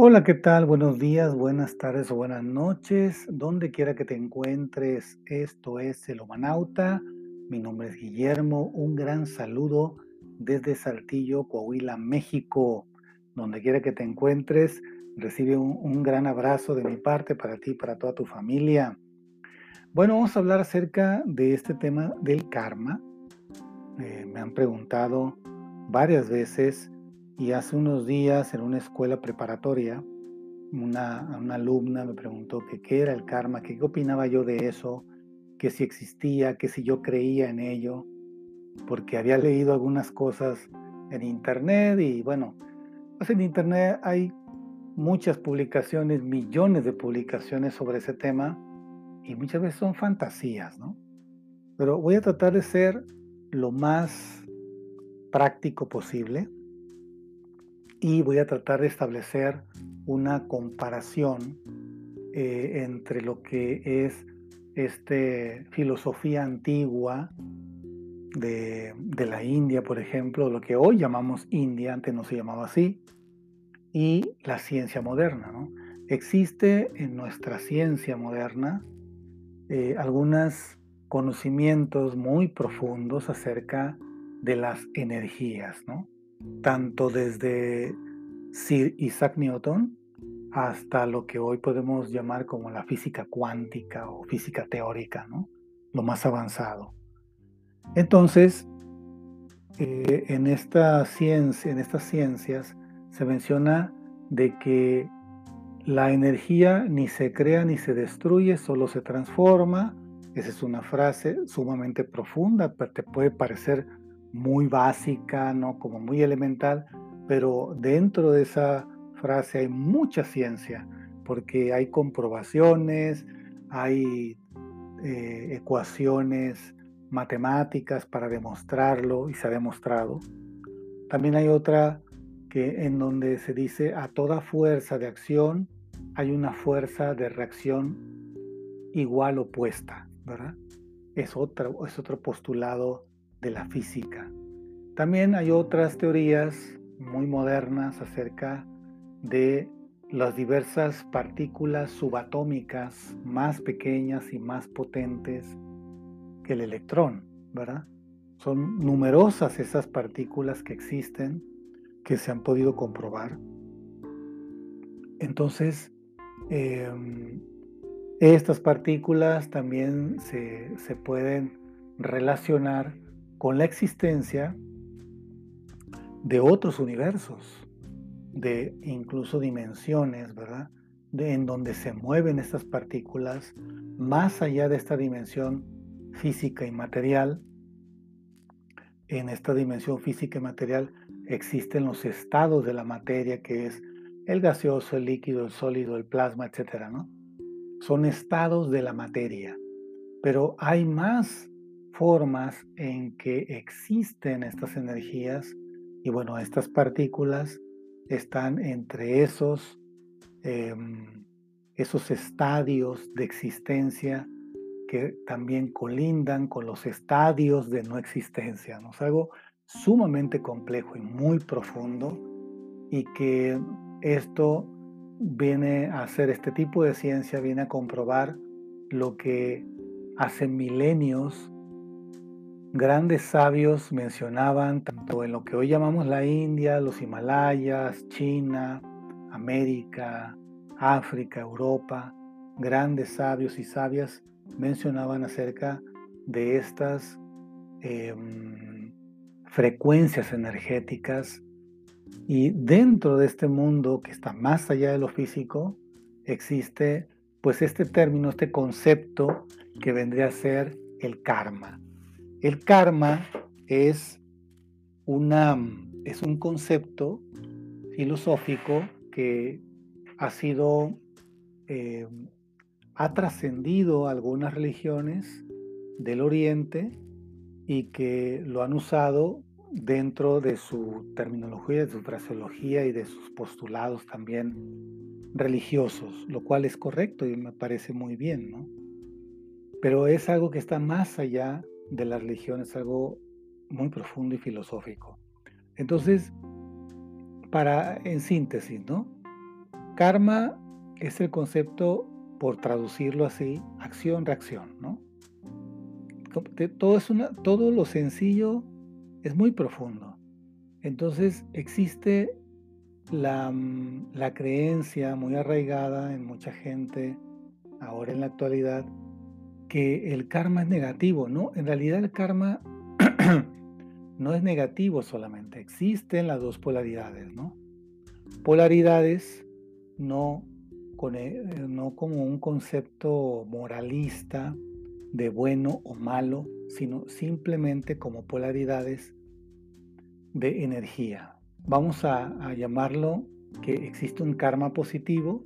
Hola, ¿qué tal? Buenos días, buenas tardes o buenas noches, donde quiera que te encuentres. Esto es El Humanauta. Mi nombre es Guillermo. Un gran saludo desde Saltillo, Coahuila, México. Donde quiera que te encuentres, recibe un, un gran abrazo de mi parte para ti y para toda tu familia. Bueno, vamos a hablar acerca de este tema del karma. Eh, me han preguntado varias veces y hace unos días en una escuela preparatoria, una, alumna me preguntó qué era el karma, qué opinaba yo de eso, que si existía, que si yo creía en ello, porque había leído algunas cosas en internet y bueno, pues en internet hay muchas publicaciones, millones de publicaciones sobre ese tema y muchas veces son fantasías, ¿no? Pero voy a tratar de ser lo más práctico posible y voy a tratar de establecer una comparación eh, entre lo que es este, filosofía antigua de, de, la India, por ejemplo, lo que hoy llamamos India, antes no se llamaba así, y la ciencia moderna. ¿no? Existe en nuestra ciencia moderna eh, algunos conocimientos muy profundos acerca de las energías, ¿no? Tanto desde Sir Isaac Newton hasta lo que hoy podemos llamar como la física cuántica o física teórica, ¿no? lo más avanzado. Entonces, eh, en, esta ciencia, en estas ciencias se menciona de que la energía ni se crea ni se destruye, solo se transforma. Esa es una frase sumamente profunda, pero te puede parecer muy básica, ¿no? Como muy elemental, pero dentro de esa frase hay mucha ciencia, porque hay comprobaciones, hay eh, ecuaciones matemáticas para demostrarlo y se ha demostrado. También hay otra que en donde se dice a toda fuerza de acción hay una fuerza de reacción igual opuesta, ¿verdad? Es otro, es otro postulado de la física. También hay otras teorías muy modernas acerca de las diversas partículas subatómicas más pequeñas y más potentes que el electrón, ¿verdad? Son numerosas esas partículas que existen, que se han podido comprobar. Entonces, em, estas partículas también se, se pueden relacionar con la existencia de otros universos, de incluso dimensiones, ¿verdad? De, en donde se mueven estas partículas más allá de esta dimensión física y material. En esta dimensión física y material existen los estados de la materia, que es el gaseoso, el líquido, el sólido, el plasma, etcétera, ¿no? Son estados de la materia. Pero hay más formas en que existen estas energías y bueno, estas partículas están entre esos, em, esos estadios de existencia que también colindan con los estadios de no existencia. ¿no? Es algo sumamente complejo y muy profundo y que esto viene a hacer este tipo de ciencia, viene a comprobar lo que hace milenios grandes sabios mencionaban tanto en lo que hoy llamamos la India, los Himalayas, China, América, África, Europa, grandes sabios y sabias mencionaban acerca de estas em, frecuencias energéticas y dentro de este mundo que está más allá de lo físico existe pues este término, este concepto que vendría a ser el karma. El karma es, una, es un concepto filosófico que ha sido, eh, ha trascendido algunas religiones del Oriente y que lo han usado dentro de su terminología, de su fraseología y de sus postulados también religiosos, lo cual es correcto y me parece muy bien, ¿no? Pero es algo que está más allá de la religión es algo muy profundo y filosófico. Entonces, para, en síntesis, ¿no? karma es el concepto, por traducirlo así, acción-reacción, ¿no? Todo, es una, todo lo sencillo es muy profundo. Entonces existe la, mm, la creencia muy arraigada en mucha gente, ahora en la actualidad, que el karma es negativo, ¿no? En realidad el karma no es negativo solamente, existen las dos polaridades, ¿no? Polaridades no, eh, no como un concepto moralista de bueno o malo, sino simplemente como polaridades de energía. Vamos a, a llamarlo que existe un karma positivo,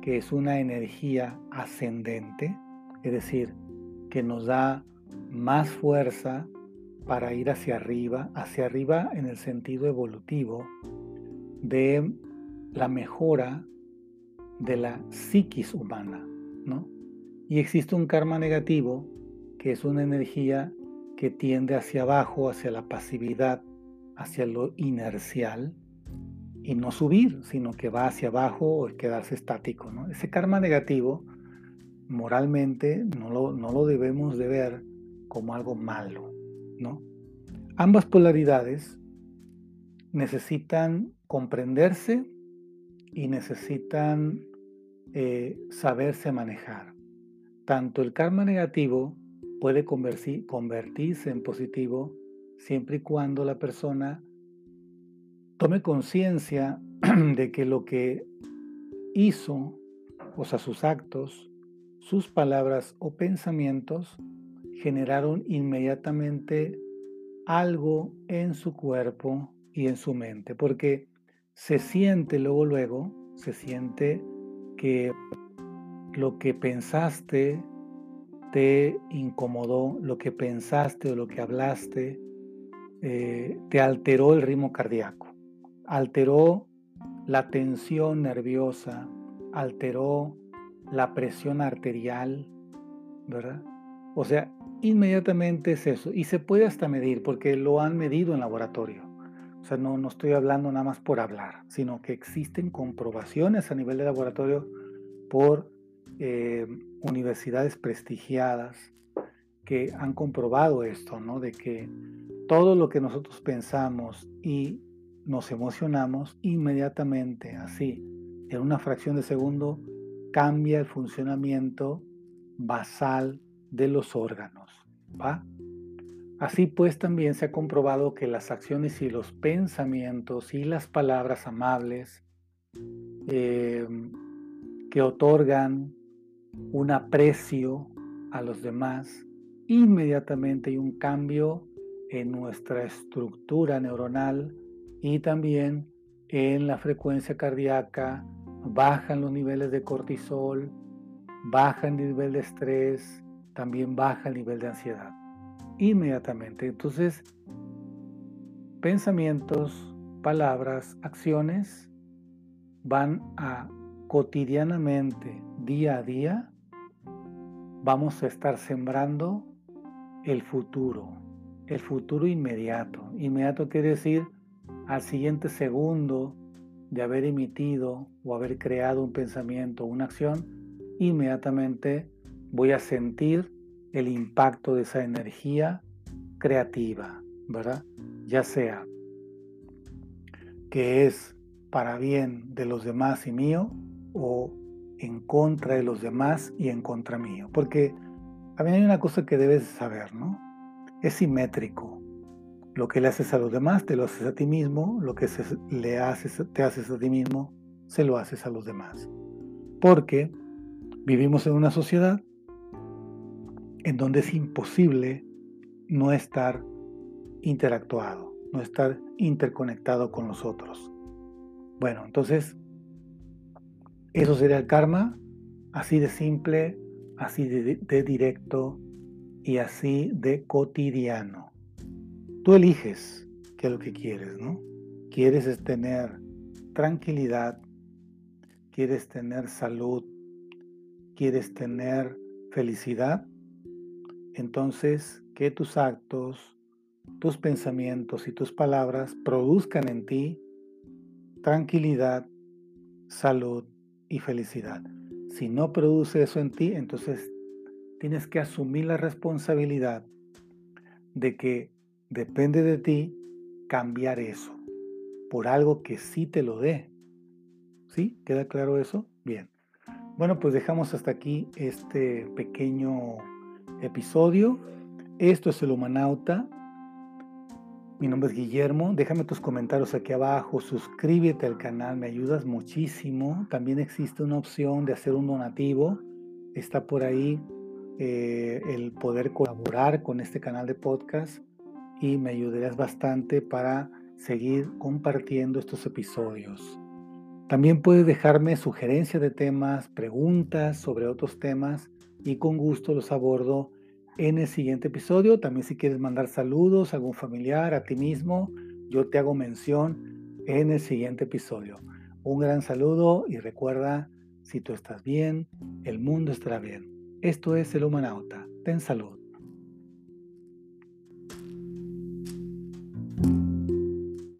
que es una energía ascendente, es decir, que nos da más fuerza para ir hacia arriba, hacia arriba en el sentido evolutivo de la mejora de la psiquis humana, ¿no? Y existe un karma negativo, que es una energía que tiende hacia abajo, hacia la pasividad, hacia lo inercial, y no subir, sino que va hacia abajo o quedarse estático, ¿no? Ese karma negativo, moralmente, no lo, no lo debemos de ver como algo malo, ¿no? Ambas polaridades necesitan comprenderse y necesitan eh, saberse manejar. Tanto el karma negativo puede convertirse en positivo siempre y cuando la persona tome conciencia de que lo que hizo, o sea, sus actos, sus palabras o pensamientos generaron inmediatamente algo en su cuerpo y en su mente, porque se siente luego, luego, se siente que lo que pensaste te incomodó, lo que pensaste o lo que hablaste eh, te alteró el ritmo cardíaco, alteró la tensión nerviosa, alteró la presión arterial, ¿verdad? O sea, inmediatamente es eso. Y se puede hasta medir, porque lo han medido en laboratorio. O sea, no, no estoy hablando nada más por hablar, sino que existen comprobaciones a nivel de laboratorio por eh, universidades prestigiadas que han comprobado esto, ¿no? De que todo lo que nosotros pensamos y nos emocionamos inmediatamente, así, en una fracción de segundo, cambia el funcionamiento basal de los órganos. ¿va? Así pues también se ha comprobado que las acciones y los pensamientos y las palabras amables eh, que otorgan un aprecio a los demás, inmediatamente hay un cambio en nuestra estructura neuronal y también en la frecuencia cardíaca, bajan los niveles de cortisol, baja el nivel de estrés, también baja el nivel de ansiedad inmediatamente. Entonces, pensamientos, palabras, acciones van a cotidianamente, día a día, vamos a estar sembrando el futuro, el futuro inmediato. Inmediato quiere decir al siguiente segundo de haber emitido o haber creado un pensamiento o una acción, inmediatamente voy a sentir el impacto de esa energía creativa, ¿verdad? Ya sea que es para bien de los demás y mío o en contra de los demás y en contra mío. Porque también hay una cosa que debes saber, ¿no? Es simétrico. Lo que le haces a los demás, te lo haces a ti mismo. Lo que le haces, te haces a ti mismo, se lo haces a los demás. Porque vivimos en una sociedad en donde es imposible no estar interactuado, no estar interconectado con los otros. Bueno, entonces, eso sería el karma, así de simple, así de directo y así de cotidiano. Tú eliges qué es lo que quieres, ¿no? Quieres tener tranquilidad, quieres tener salud, quieres tener felicidad, entonces que tus actos, tus pensamientos y tus palabras produzcan en ti tranquilidad, salud y felicidad. Si no produce eso en ti, entonces tienes que asumir la responsabilidad de que depende de ti cambiar eso por algo que sí te lo dé. ¿Sí? ¿Queda claro eso? Bien. Bueno, pues dejamos hasta aquí este pequeño episodio. Esto es el Humanauta. Mi nombre es Guillermo. Déjame tus comentarios aquí abajo. Suscríbete al canal, me ayudas muchísimo. También existe una opción de hacer un donativo. Está por ahí eh, el poder colaborar con este canal de podcast y me ayudarías bastante para seguir compartiendo estos episodios. También puedes dejarme sugerencias de temas, preguntas sobre otros temas y con gusto los abordo en el siguiente episodio. También si quieres mandar saludos a algún familiar, a ti mismo, yo te hago mención en el siguiente episodio. Un gran saludo y recuerda, si tú estás bien, el mundo estará bien. Esto es el Humanauta. Ten salud.